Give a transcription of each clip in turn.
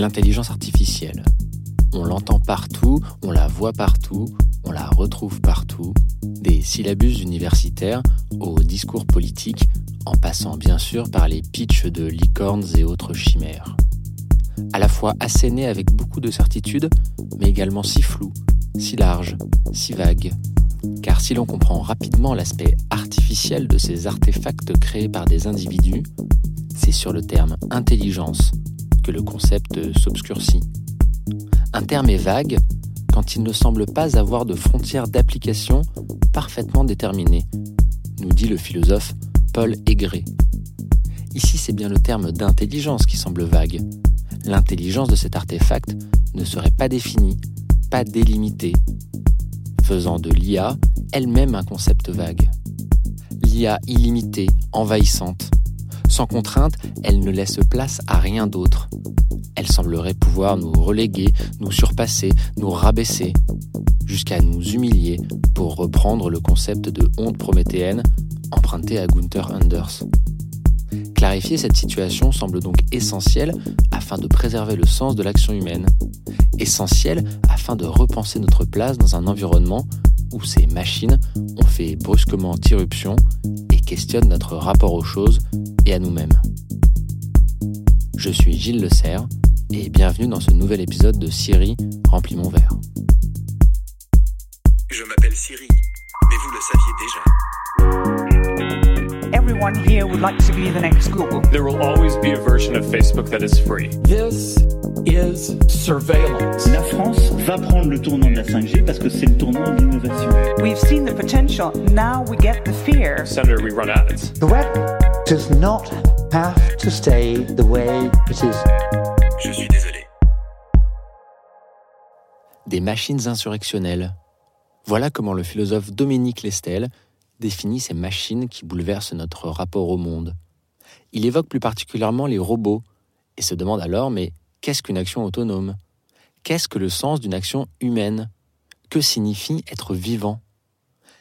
L'intelligence artificielle. On l'entend partout, on la voit partout, on la retrouve partout, des syllabus universitaires aux discours politiques, en passant bien sûr par les pitchs de licornes et autres chimères. À la fois assénés avec beaucoup de certitude, mais également si flou, si large, si vague. Car si l'on comprend rapidement l'aspect artificiel de ces artefacts créés par des individus, c'est sur le terme intelligence que le concept s'obscurcit. Un terme est vague quand il ne semble pas avoir de frontières d'application parfaitement déterminées, nous dit le philosophe Paul Aigret. Ici, c'est bien le terme d'intelligence qui semble vague. L'intelligence de cet artefact ne serait pas définie, pas délimitée, faisant de l'IA elle-même un concept vague. L'IA illimitée, envahissante, sans contrainte, elle ne laisse place à rien d'autre. Elle semblerait pouvoir nous reléguer, nous surpasser, nous rabaisser, jusqu'à nous humilier, pour reprendre le concept de honte prométhéenne emprunté à Gunther Anders. Clarifier cette situation semble donc essentiel afin de préserver le sens de l'action humaine, essentiel afin de repenser notre place dans un environnement où ces machines ont fait brusquement irruption questionne notre rapport aux choses et à nous-mêmes. Je suis Gilles Le Serre et bienvenue dans ce nouvel épisode de Siri remplit mon verre. Je m'appelle Siri, mais vous le saviez déjà. Everyone here would like to be the next Google. There will always be a version of Facebook that is free. This is surveillance. La France va prendre le tournant de la 5G parce que c'est le tournant de l'innovation. We've seen the potential, now we get the fear. Senator, we run ads. The web does not have to stay the way it is. Je suis désolé. Des machines insurrectionnelles. Voilà comment le philosophe Dominique Lestel définit ces machines qui bouleversent notre rapport au monde. Il évoque plus particulièrement les robots et se demande alors mais qu'est-ce qu'une action autonome? Qu'est-ce que le sens d'une action humaine? Que signifie être vivant?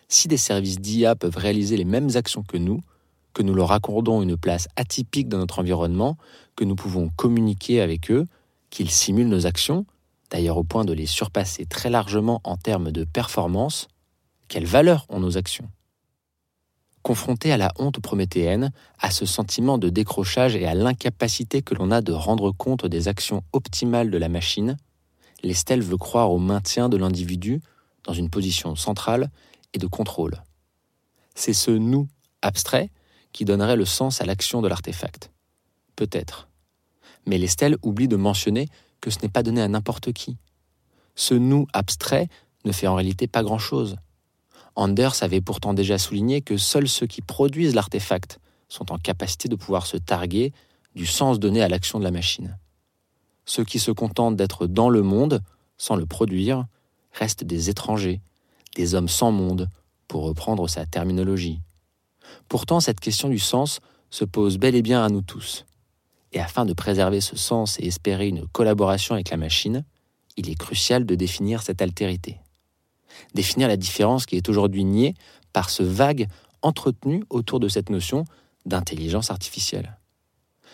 Si des services d'IA peuvent réaliser les mêmes actions que nous, que nous leur accordons une place atypique dans notre environnement, que nous pouvons communiquer avec eux, qu'ils simulent nos actions, d'ailleurs au point de les surpasser très largement en termes de performance, quelle valeur ont nos actions? Confronté à la honte prométhéenne, à ce sentiment de décrochage et à l'incapacité que l'on a de rendre compte des actions optimales de la machine, Lestel veut croire au maintien de l'individu dans une position centrale et de contrôle? C'est ce nous abstrait qui donnerait le sens à l'action de l'artefact. Peut-être. Mais Lestel oublie de mentionner que ce n'est pas donné à n'importe qui? Ce nous abstrait ne fait en réalité pas grand-chose. Anders avait pourtant déjà souligné que seuls ceux qui produisent l'artefact sont en capacité de pouvoir se targuer du sens donné à l'action de la machine. Ceux qui se contentent d'être dans le monde, sans le produire, restent des étrangers, des hommes sans monde, pour reprendre sa terminologie. Pourtant, cette question du sens se pose bel et bien à nous tous. Et afin de préserver ce sens et espérer une collaboration avec la machine, il est crucial de définir cette altérité. Définir la différence qui est aujourd'hui niée par ce vague entretenu autour de cette notion d'intelligence artificielle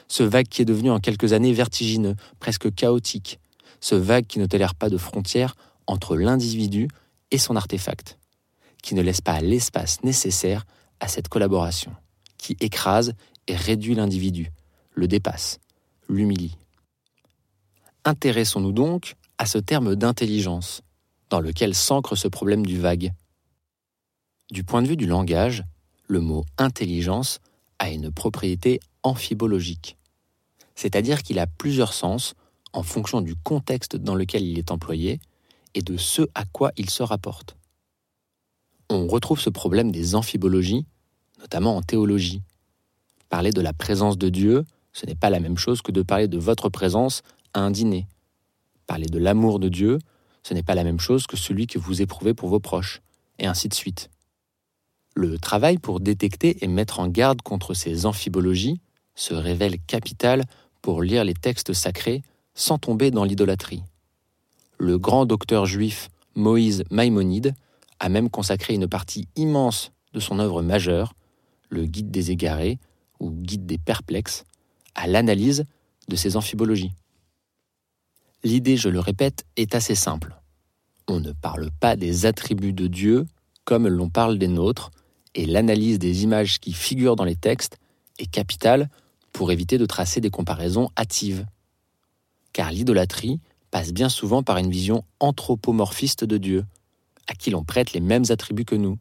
ce vague qui est devenu en quelques années vertigineux, presque chaotique, ce vague qui ne tolère pas de frontières entre l'individu et son artefact, qui ne laisse pas l'espace nécessaire à cette collaboration, qui écrase et réduit l'individu, le dépasse, l'humilie. Intéressons-nous donc à ce terme d'intelligence, dans lequel s'ancre ce problème du vague. Du point de vue du langage, le mot intelligence a une propriété amphibologique, c'est-à-dire qu'il a plusieurs sens en fonction du contexte dans lequel il est employé et de ce à quoi il se rapporte. On retrouve ce problème des amphibologies, notamment en théologie. Parler de la présence de Dieu, ce n'est pas la même chose que de parler de votre présence à un dîner. Parler de l'amour de Dieu, ce n'est pas la même chose que celui que vous éprouvez pour vos proches, et ainsi de suite. Le travail pour détecter et mettre en garde contre ces amphibologies se révèle capital pour lire les textes sacrés sans tomber dans l'idolâtrie. Le grand docteur juif Moïse Maïmonide a même consacré une partie immense de son œuvre majeure, le Guide des égarés ou Guide des perplexes, à l'analyse de ces amphibologies. L'idée, je le répète, est assez simple. On ne parle pas des attributs de Dieu comme l'on parle des nôtres, et l'analyse des images qui figurent dans les textes est capitale pour éviter de tracer des comparaisons hâtives. Car l'idolâtrie passe bien souvent par une vision anthropomorphiste de Dieu, à qui l'on prête les mêmes attributs que nous.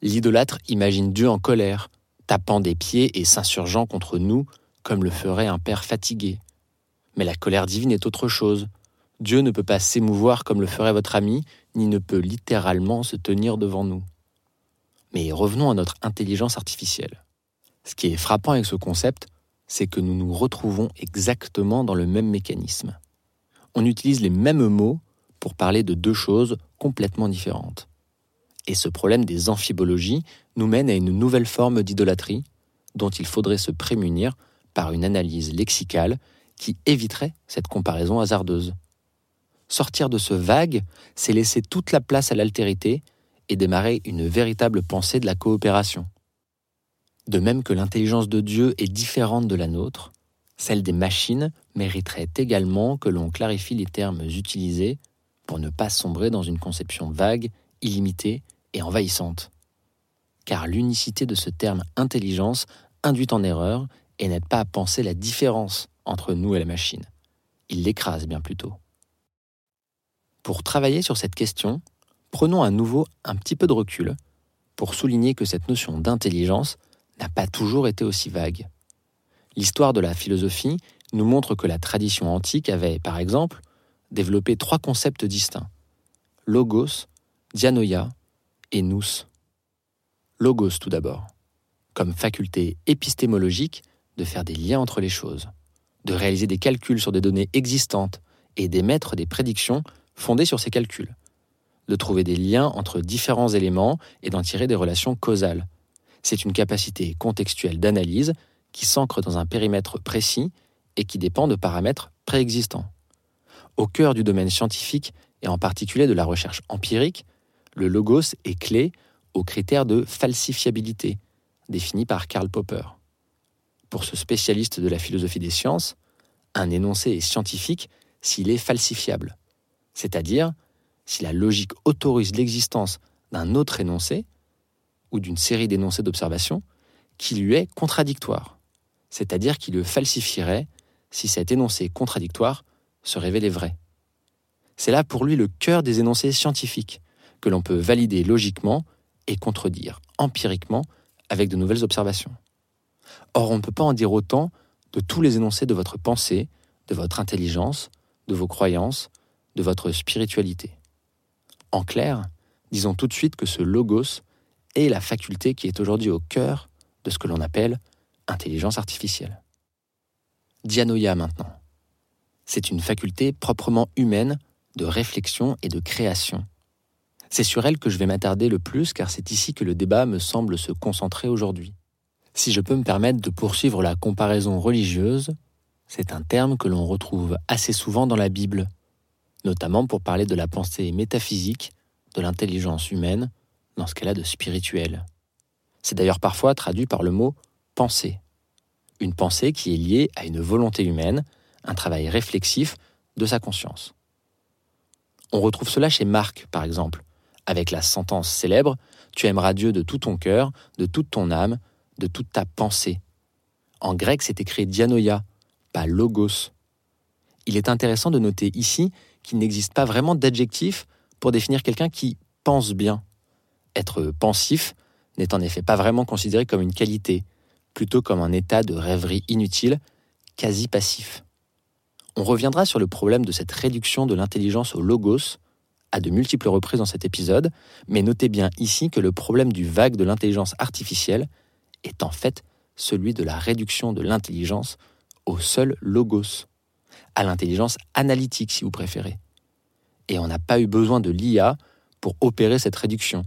L'idolâtre imagine Dieu en colère, tapant des pieds et s'insurgeant contre nous comme le ferait un père fatigué. Mais la colère divine est autre chose. Dieu ne peut pas s'émouvoir comme le ferait votre ami, ni ne peut littéralement se tenir devant nous. Mais revenons à notre intelligence artificielle. Ce qui est frappant avec ce concept, c'est que nous nous retrouvons exactement dans le même mécanisme. On utilise les mêmes mots pour parler de deux choses complètement différentes. Et ce problème des amphibologies nous mène à une nouvelle forme d'idolâtrie dont il faudrait se prémunir par une analyse lexicale qui éviterait cette comparaison hasardeuse. Sortir de ce vague, c'est laisser toute la place à l'altérité et démarrer une véritable pensée de la coopération. De même que l'intelligence de Dieu est différente de la nôtre, celle des machines mériterait également que l'on clarifie les termes utilisés pour ne pas sombrer dans une conception vague, illimitée et envahissante. Car l'unicité de ce terme intelligence induit en erreur et n'aide pas à penser la différence entre nous et la machine. Il l'écrase bien plutôt. Pour travailler sur cette question, prenons à nouveau un petit peu de recul pour souligner que cette notion d'intelligence n'a pas toujours été aussi vague. L'histoire de la philosophie nous montre que la tradition antique avait, par exemple, développé trois concepts distincts logos, dianoia et nous. Logos tout d'abord, comme faculté épistémologique de faire des liens entre les choses, de réaliser des calculs sur des données existantes et d'émettre des prédictions fondées sur ces calculs, de trouver des liens entre différents éléments et d'en tirer des relations causales. C'est une capacité contextuelle d'analyse qui s'ancre dans un périmètre précis et qui dépend de paramètres préexistants. Au cœur du domaine scientifique et en particulier de la recherche empirique, le logos est clé aux critères de falsifiabilité définis par Karl Popper. Pour ce spécialiste de la philosophie des sciences, un énoncé est scientifique s'il est falsifiable c'est-à-dire si la logique autorise l'existence d'un autre énoncé ou d'une série d'énoncés d'observation qui lui est contradictoire, c'est-à-dire qui le falsifierait si cet énoncé contradictoire se révélait vrai. C'est là pour lui le cœur des énoncés scientifiques, que l'on peut valider logiquement et contredire empiriquement avec de nouvelles observations. Or, on ne peut pas en dire autant de tous les énoncés de votre pensée, de votre intelligence, de vos croyances, de votre spiritualité. En clair, disons tout de suite que ce logos est la faculté qui est aujourd'hui au cœur de ce que l'on appelle intelligence artificielle. Dianoia maintenant. C'est une faculté proprement humaine de réflexion et de création. C'est sur elle que je vais m'attarder le plus car c'est ici que le débat me semble se concentrer aujourd'hui. Si je peux me permettre de poursuivre la comparaison religieuse, c'est un terme que l'on retrouve assez souvent dans la Bible, notamment pour parler de la pensée métaphysique, de l'intelligence humaine, dans ce qu'elle a de spirituel. C'est d'ailleurs parfois traduit par le mot pensée. Une pensée qui est liée à une volonté humaine, un travail réflexif de sa conscience. On retrouve cela chez Marc, par exemple, avec la sentence célèbre Tu aimeras Dieu de tout ton cœur, de toute ton âme, de toute ta pensée. En grec, c'est écrit dianoia, pas logos. Il est intéressant de noter ici qu'il n'existe pas vraiment d'adjectif pour définir quelqu'un qui pense bien. Être pensif n'est en effet pas vraiment considéré comme une qualité, plutôt comme un état de rêverie inutile, quasi passif. On reviendra sur le problème de cette réduction de l'intelligence au logos à de multiples reprises dans cet épisode, mais notez bien ici que le problème du vague de l'intelligence artificielle est en fait celui de la réduction de l'intelligence au seul logos à l'intelligence analytique si vous préférez. Et on n'a pas eu besoin de l'IA pour opérer cette réduction.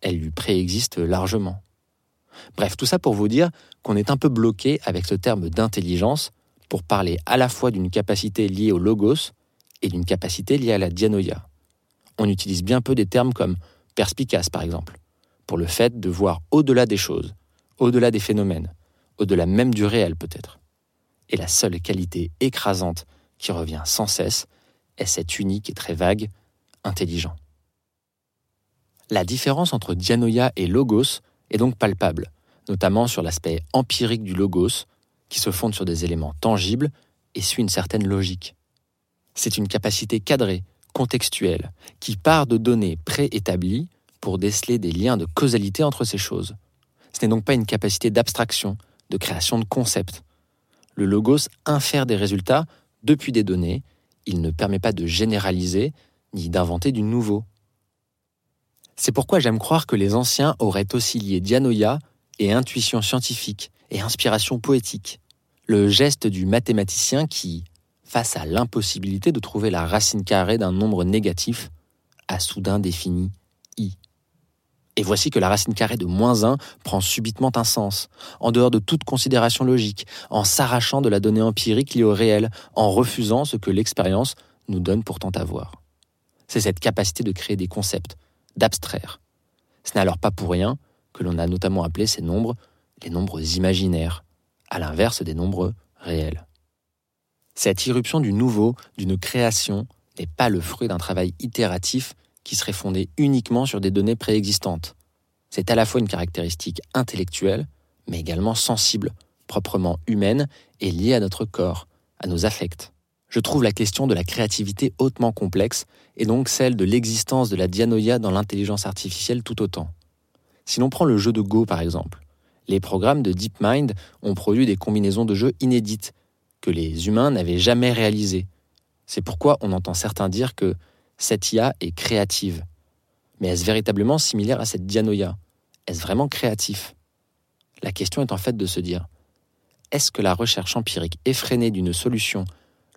Elle lui préexiste largement. Bref, tout ça pour vous dire qu'on est un peu bloqué avec ce terme d'intelligence pour parler à la fois d'une capacité liée au logos et d'une capacité liée à la dianoia. On utilise bien peu des termes comme perspicace par exemple, pour le fait de voir au-delà des choses, au-delà des phénomènes, au-delà même du réel peut-être. Et la seule qualité écrasante qui revient sans cesse, est cet unique et très vague intelligent. La différence entre dianoïa et logos est donc palpable, notamment sur l'aspect empirique du logos, qui se fonde sur des éléments tangibles et suit une certaine logique. C'est une capacité cadrée, contextuelle, qui part de données préétablies pour déceler des liens de causalité entre ces choses. Ce n'est donc pas une capacité d'abstraction, de création de concepts. Le logos infère des résultats depuis des données, il ne permet pas de généraliser ni d'inventer du nouveau. C'est pourquoi j'aime croire que les anciens auraient aussi lié dianoïa et intuition scientifique et inspiration poétique, le geste du mathématicien qui, face à l'impossibilité de trouver la racine carrée d'un nombre négatif, a soudain défini. Et voici que la racine carrée de moins 1 prend subitement un sens, en dehors de toute considération logique, en s'arrachant de la donnée empirique liée au réel, en refusant ce que l'expérience nous donne pourtant à voir. C'est cette capacité de créer des concepts, d'abstraire. Ce n'est alors pas pour rien que l'on a notamment appelé ces nombres les nombres imaginaires, à l'inverse des nombres réels. Cette irruption du nouveau, d'une création, n'est pas le fruit d'un travail itératif qui serait fondé uniquement sur des données préexistantes. C'est à la fois une caractéristique intellectuelle, mais également sensible, proprement humaine et liée à notre corps, à nos affects. Je trouve la question de la créativité hautement complexe et donc celle de l'existence de la dianoïa dans l'intelligence artificielle tout autant. Si l'on prend le jeu de Go par exemple, les programmes de DeepMind ont produit des combinaisons de jeux inédites que les humains n'avaient jamais réalisées. C'est pourquoi on entend certains dire que cette IA est créative. Mais est-ce véritablement similaire à cette dianoïa? Est-ce vraiment créatif? La question est en fait de se dire est-ce que la recherche empirique effrénée d'une solution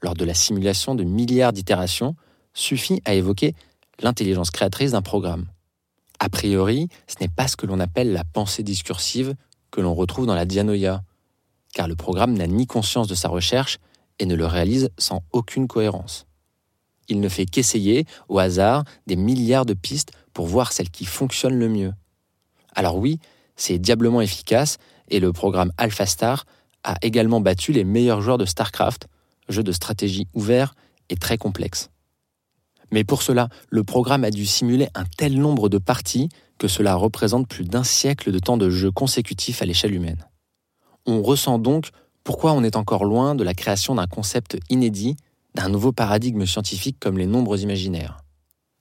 lors de la simulation de milliards d'itérations suffit à évoquer l'intelligence créatrice d'un programme? A priori, ce n'est pas ce que l'on appelle la pensée discursive que l'on retrouve dans la dianoïa, car le programme n'a ni conscience de sa recherche et ne le réalise sans aucune cohérence. Il ne fait qu'essayer, au hasard, des milliards de pistes pour voir celle qui fonctionne le mieux. Alors oui, c'est diablement efficace et le programme AlphaStar a également battu les meilleurs joueurs de StarCraft, jeu de stratégie ouvert et très complexe. Mais pour cela, le programme a dû simuler un tel nombre de parties que cela représente plus d'un siècle de temps de jeu consécutif à l'échelle humaine. On ressent donc pourquoi on est encore loin de la création d'un concept inédit d'un nouveau paradigme scientifique comme les nombres imaginaires.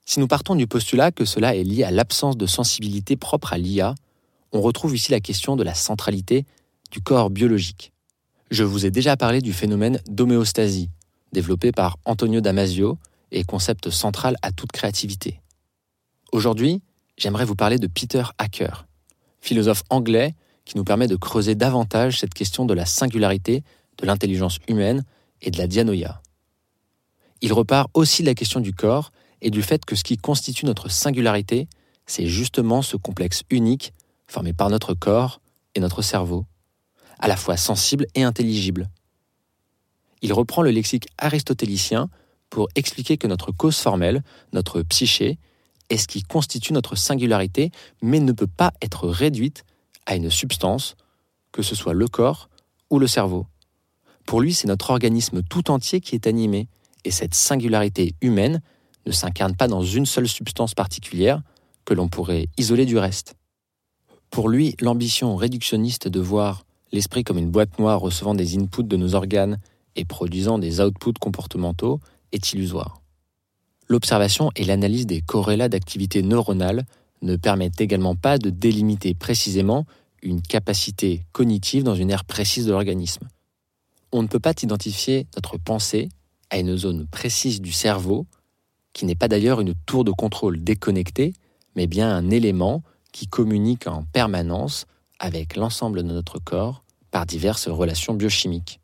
Si nous partons du postulat que cela est lié à l'absence de sensibilité propre à l'IA, on retrouve ici la question de la centralité du corps biologique. Je vous ai déjà parlé du phénomène d'homéostasie, développé par Antonio Damasio et concept central à toute créativité. Aujourd'hui, j'aimerais vous parler de Peter Hacker, philosophe anglais qui nous permet de creuser davantage cette question de la singularité de l'intelligence humaine et de la dianoïa il repart aussi de la question du corps et du fait que ce qui constitue notre singularité, c'est justement ce complexe unique formé par notre corps et notre cerveau, à la fois sensible et intelligible. Il reprend le lexique aristotélicien pour expliquer que notre cause formelle, notre psyché, est ce qui constitue notre singularité, mais ne peut pas être réduite à une substance, que ce soit le corps ou le cerveau. Pour lui, c'est notre organisme tout entier qui est animé, et cette singularité humaine ne s'incarne pas dans une seule substance particulière que l'on pourrait isoler du reste. Pour lui, l'ambition réductionniste de voir l'esprit comme une boîte noire recevant des inputs de nos organes et produisant des outputs comportementaux est illusoire. L'observation et l'analyse des corrélats d'activité neuronale ne permettent également pas de délimiter précisément une capacité cognitive dans une aire précise de l'organisme. On ne peut pas identifier notre pensée à une zone précise du cerveau, qui n'est pas d'ailleurs une tour de contrôle déconnectée, mais bien un élément qui communique en permanence avec l'ensemble de notre corps par diverses relations biochimiques.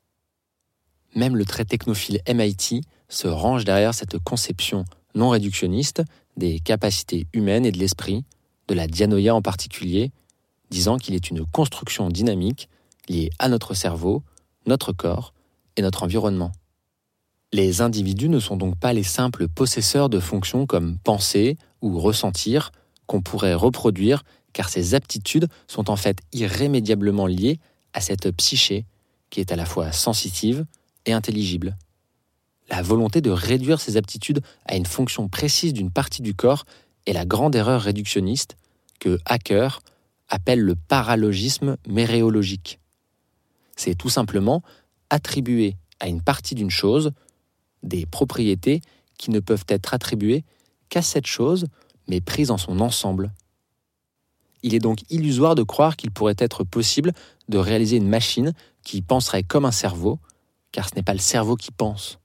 Même le très technophile MIT se range derrière cette conception non réductionniste des capacités humaines et de l'esprit, de la dianoïa en particulier, disant qu'il est une construction dynamique liée à notre cerveau, notre corps et notre environnement. Les individus ne sont donc pas les simples possesseurs de fonctions comme penser ou ressentir qu'on pourrait reproduire car ces aptitudes sont en fait irrémédiablement liées à cette psyché qui est à la fois sensitive et intelligible. La volonté de réduire ses aptitudes à une fonction précise d'une partie du corps est la grande erreur réductionniste que Hacker appelle le paralogisme méréologique. C'est tout simplement attribuer à une partie d'une chose des propriétés qui ne peuvent être attribuées qu'à cette chose, mais prises en son ensemble. Il est donc illusoire de croire qu'il pourrait être possible de réaliser une machine qui penserait comme un cerveau, car ce n'est pas le cerveau qui pense.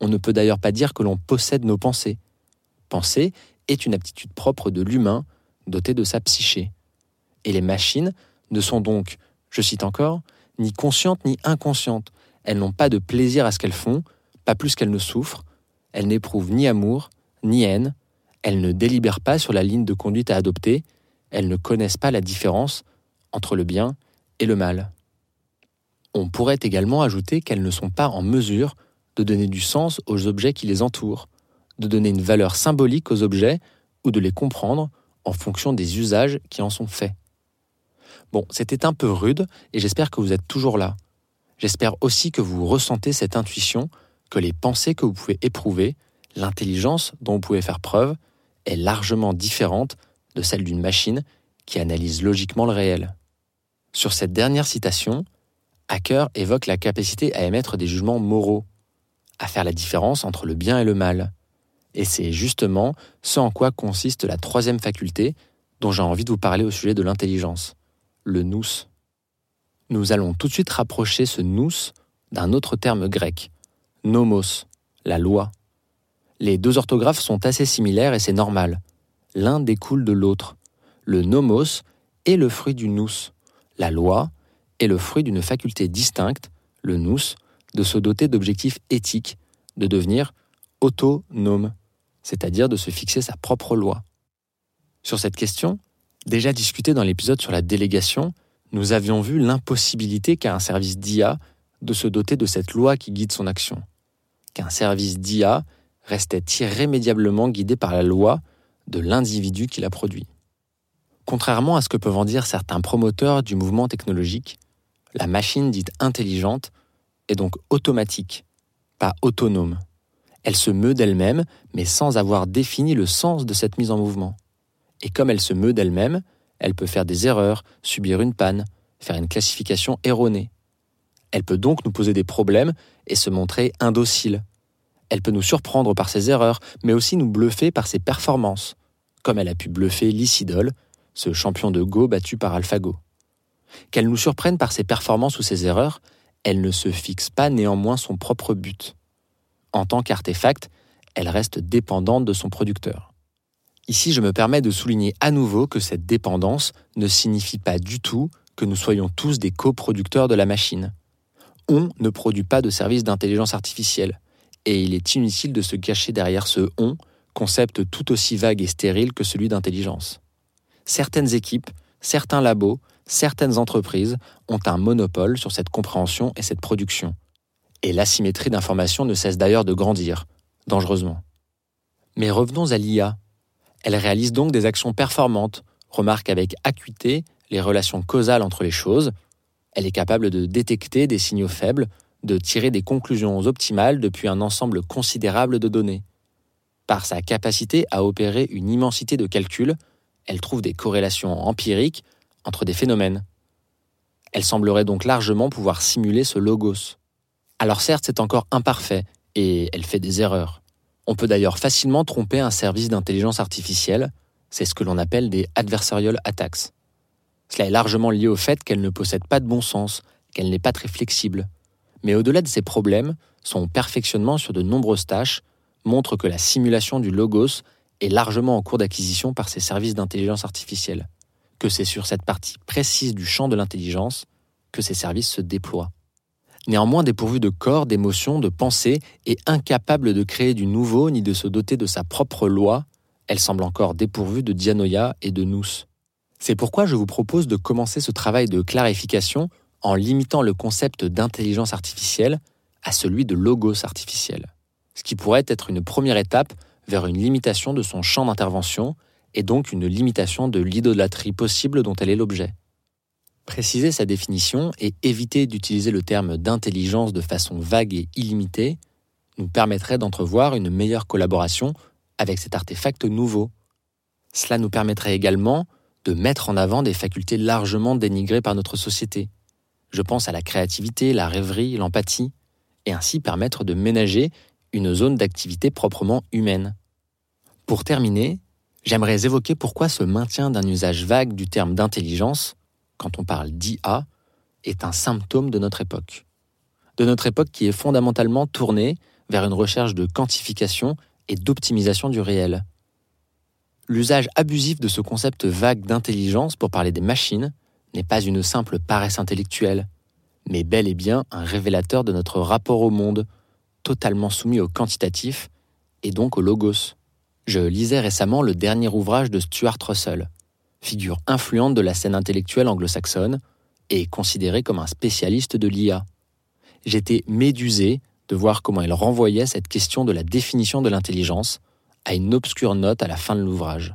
On ne peut d'ailleurs pas dire que l'on possède nos pensées. Penser est une aptitude propre de l'humain, doté de sa psyché. Et les machines ne sont donc, je cite encore, ni conscientes ni inconscientes. Elles n'ont pas de plaisir à ce qu'elles font, pas plus qu'elles ne souffrent. Elles n'éprouvent ni amour, ni haine. Elles ne délibèrent pas sur la ligne de conduite à adopter. Elles ne connaissent pas la différence entre le bien et le mal. On pourrait également ajouter qu'elles ne sont pas en mesure de donner du sens aux objets qui les entourent, de donner une valeur symbolique aux objets ou de les comprendre en fonction des usages qui en sont faits. Bon, c'était un peu rude et j'espère que vous êtes toujours là. J'espère aussi que vous ressentez cette intuition, que les pensées que vous pouvez éprouver, l'intelligence dont vous pouvez faire preuve, est largement différente de celle d'une machine qui analyse logiquement le réel. Sur cette dernière citation, Hacker évoque la capacité à émettre des jugements moraux, à faire la différence entre le bien et le mal. Et c'est justement ce en quoi consiste la troisième faculté dont j'ai envie de vous parler au sujet de l'intelligence, le nous. Nous allons tout de suite rapprocher ce nous d'un autre terme grec, nomos, la loi. Les deux orthographes sont assez similaires et c'est normal. L'un découle de l'autre. Le nomos est le fruit du nous. La loi est le fruit d'une faculté distincte, le nous, de se doter d'objectifs éthiques, de devenir autonome c'est-à-dire de se fixer sa propre loi. Sur cette question, déjà discutée dans l'épisode sur la délégation, nous avions vu l'impossibilité qu'a un service d'IA de se doter de cette loi qui guide son action, qu'un service d'IA restait irrémédiablement guidé par la loi de l'individu qui l'a produit. Contrairement à ce que peuvent en dire certains promoteurs du mouvement technologique, la machine dite intelligente est donc automatique, pas autonome. Elle se meut d'elle-même, mais sans avoir défini le sens de cette mise en mouvement. Et comme elle se meut d'elle-même, elle peut faire des erreurs, subir une panne, faire une classification erronée. Elle peut donc nous poser des problèmes et se montrer indocile. Elle peut nous surprendre par ses erreurs, mais aussi nous bluffer par ses performances, comme elle a pu bluffer Lycidol, ce champion de Go battu par AlphaGo. Qu'elle nous surprenne par ses performances ou ses erreurs, elle ne se fixe pas néanmoins son propre but en tant qu'artefact, elle reste dépendante de son producteur. Ici, je me permets de souligner à nouveau que cette dépendance ne signifie pas du tout que nous soyons tous des coproducteurs de la machine. On ne produit pas de services d'intelligence artificielle, et il est inutile de se cacher derrière ce on, concept tout aussi vague et stérile que celui d'intelligence. Certaines équipes, certains labos, certaines entreprises ont un monopole sur cette compréhension et cette production et l'asymétrie d'information ne cesse d'ailleurs de grandir, dangereusement. Mais revenons à l'IA. Elle réalise donc des actions performantes, remarque avec acuité les relations causales entre les choses, elle est capable de détecter des signaux faibles, de tirer des conclusions optimales depuis un ensemble considérable de données. Par sa capacité à opérer une immensité de calculs, elle trouve des corrélations empiriques entre des phénomènes. Elle semblerait donc largement pouvoir simuler ce logos. Alors certes, c'est encore imparfait, et elle fait des erreurs. On peut d'ailleurs facilement tromper un service d'intelligence artificielle, c'est ce que l'on appelle des adversarial attacks. Cela est largement lié au fait qu'elle ne possède pas de bon sens, qu'elle n'est pas très flexible. Mais au-delà de ces problèmes, son perfectionnement sur de nombreuses tâches montre que la simulation du logos est largement en cours d'acquisition par ces services d'intelligence artificielle, que c'est sur cette partie précise du champ de l'intelligence que ces services se déploient néanmoins dépourvue de corps, d'émotions, de pensées, et incapable de créer du nouveau ni de se doter de sa propre loi, elle semble encore dépourvue de dianoïa et de nous. C'est pourquoi je vous propose de commencer ce travail de clarification en limitant le concept d'intelligence artificielle à celui de logos artificiel, ce qui pourrait être une première étape vers une limitation de son champ d'intervention et donc une limitation de l'idolâtrie possible dont elle est l'objet. Préciser sa définition et éviter d'utiliser le terme d'intelligence de façon vague et illimitée nous permettrait d'entrevoir une meilleure collaboration avec cet artefact nouveau. Cela nous permettrait également de mettre en avant des facultés largement dénigrées par notre société. Je pense à la créativité, la rêverie, l'empathie, et ainsi permettre de ménager une zone d'activité proprement humaine. Pour terminer, j'aimerais évoquer pourquoi ce maintien d'un usage vague du terme d'intelligence, quand on parle d'IA, est un symptôme de notre époque. De notre époque qui est fondamentalement tournée vers une recherche de quantification et d'optimisation du réel. L'usage abusif de ce concept vague d'intelligence pour parler des machines n'est pas une simple paresse intellectuelle, mais bel et bien un révélateur de notre rapport au monde, totalement soumis au quantitatif et donc au logos. Je lisais récemment le dernier ouvrage de Stuart Russell, figure influente de la scène intellectuelle anglo-saxonne et considéré comme un spécialiste de l'IA. J'étais médusé de voir comment il renvoyait cette question de la définition de l'intelligence à une obscure note à la fin de l'ouvrage.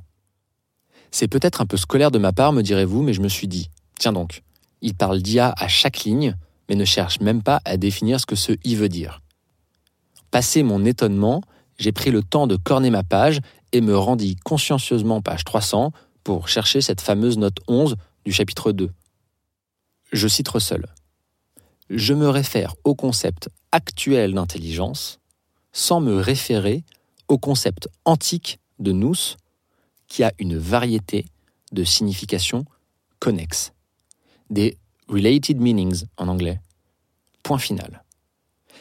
C'est peut-être un peu scolaire de ma part, me direz-vous, mais je me suis dit, tiens donc, il parle d'IA à chaque ligne, mais ne cherche même pas à définir ce que ce I veut dire. Passé mon étonnement, j'ai pris le temps de corner ma page et me rendis consciencieusement page 300 pour chercher cette fameuse note 11 du chapitre 2. Je cite Russell. Je me réfère au concept actuel d'intelligence sans me référer au concept antique de nous qui a une variété de significations connexes, des related meanings en anglais. Point final.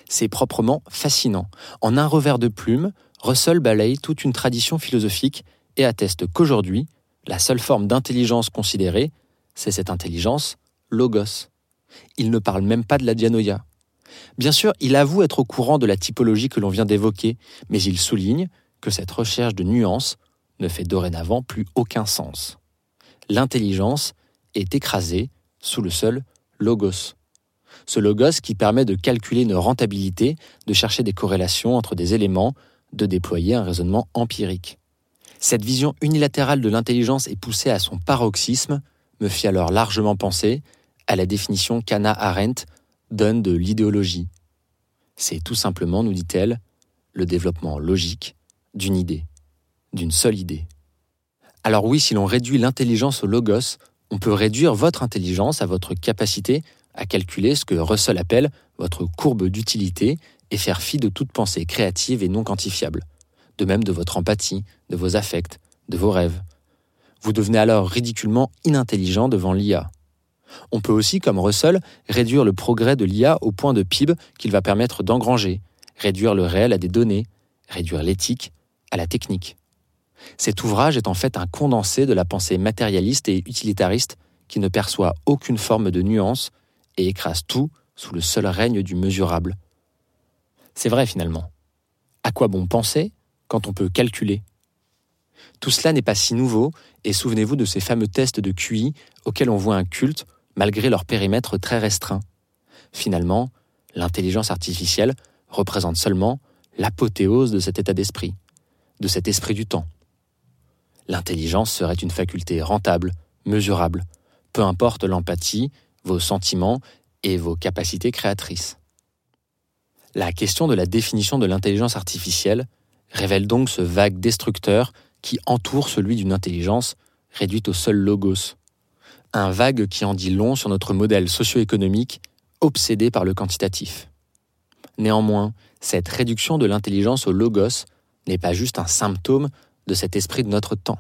C'est proprement fascinant. En un revers de plume, Russell balaye toute une tradition philosophique et atteste qu'aujourd'hui, la seule forme d'intelligence considérée, c'est cette intelligence logos. Il ne parle même pas de la dianoïa. Bien sûr, il avoue être au courant de la typologie que l'on vient d'évoquer, mais il souligne que cette recherche de nuances ne fait dorénavant plus aucun sens. L'intelligence est écrasée sous le seul logos. Ce logos qui permet de calculer une rentabilité, de chercher des corrélations entre des éléments, de déployer un raisonnement empirique. Cette vision unilatérale de l'intelligence est poussée à son paroxysme, me fit alors largement penser à la définition qu'Anna Arendt donne de l'idéologie. C'est tout simplement, nous dit-elle, le développement logique d'une idée, d'une seule idée. Alors oui, si l'on réduit l'intelligence au logos, on peut réduire votre intelligence à votre capacité à calculer ce que Russell appelle votre courbe d'utilité et faire fi de toute pensée créative et non quantifiable, de même de votre empathie, de vos affects, de vos rêves. Vous devenez alors ridiculement inintelligent devant l'IA. On peut aussi, comme Russell, réduire le progrès de l'IA au point de PIB qu'il va permettre d'engranger, réduire le réel à des données, réduire l'éthique à la technique. Cet ouvrage est en fait un condensé de la pensée matérialiste et utilitariste qui ne perçoit aucune forme de nuance et écrase tout sous le seul règne du mesurable. C'est vrai finalement. À quoi bon penser quand on peut calculer? Tout cela n'est pas si nouveau, et souvenez-vous de ces fameux tests de QI auxquels on voit un culte malgré leur périmètre très restreint. Finalement, l'intelligence artificielle représente seulement l'apothéose de cet état d'esprit, de cet esprit du temps. L'intelligence serait une faculté rentable, mesurable, peu importe l'empathie, vos sentiments et vos capacités créatrices. La question de la définition de l'intelligence artificielle révèle donc ce vague destructeur qui entoure celui d'une intelligence réduite au seul logos, un vague qui en dit long sur notre modèle socio-économique obsédé par le quantitatif. Néanmoins, cette réduction de l'intelligence au logos n'est pas juste un symptôme de cet esprit de notre temps.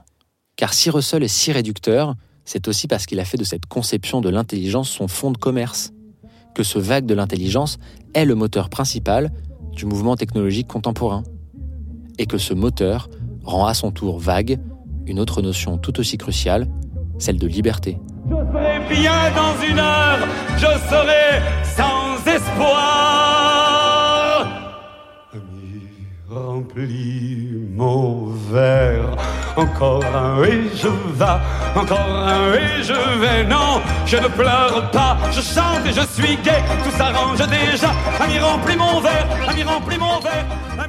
Car si Russell est si réducteur, c'est aussi parce qu'il a fait de cette conception de l'intelligence son fond de commerce, que ce vague de l'intelligence est le moteur principal du mouvement technologique contemporain, et que ce moteur rend à son tour vague une autre notion tout aussi cruciale, celle de liberté. Je serai bien dans une heure, je serai sans espoir. Ami, remplis mon verre. Encore un et je vais, encore un et je vais. Non, je ne pleure pas, je chante et je suis gai. Tout s'arrange déjà. Ami, remplis mon verre, ami, remplis mon verre. Ami,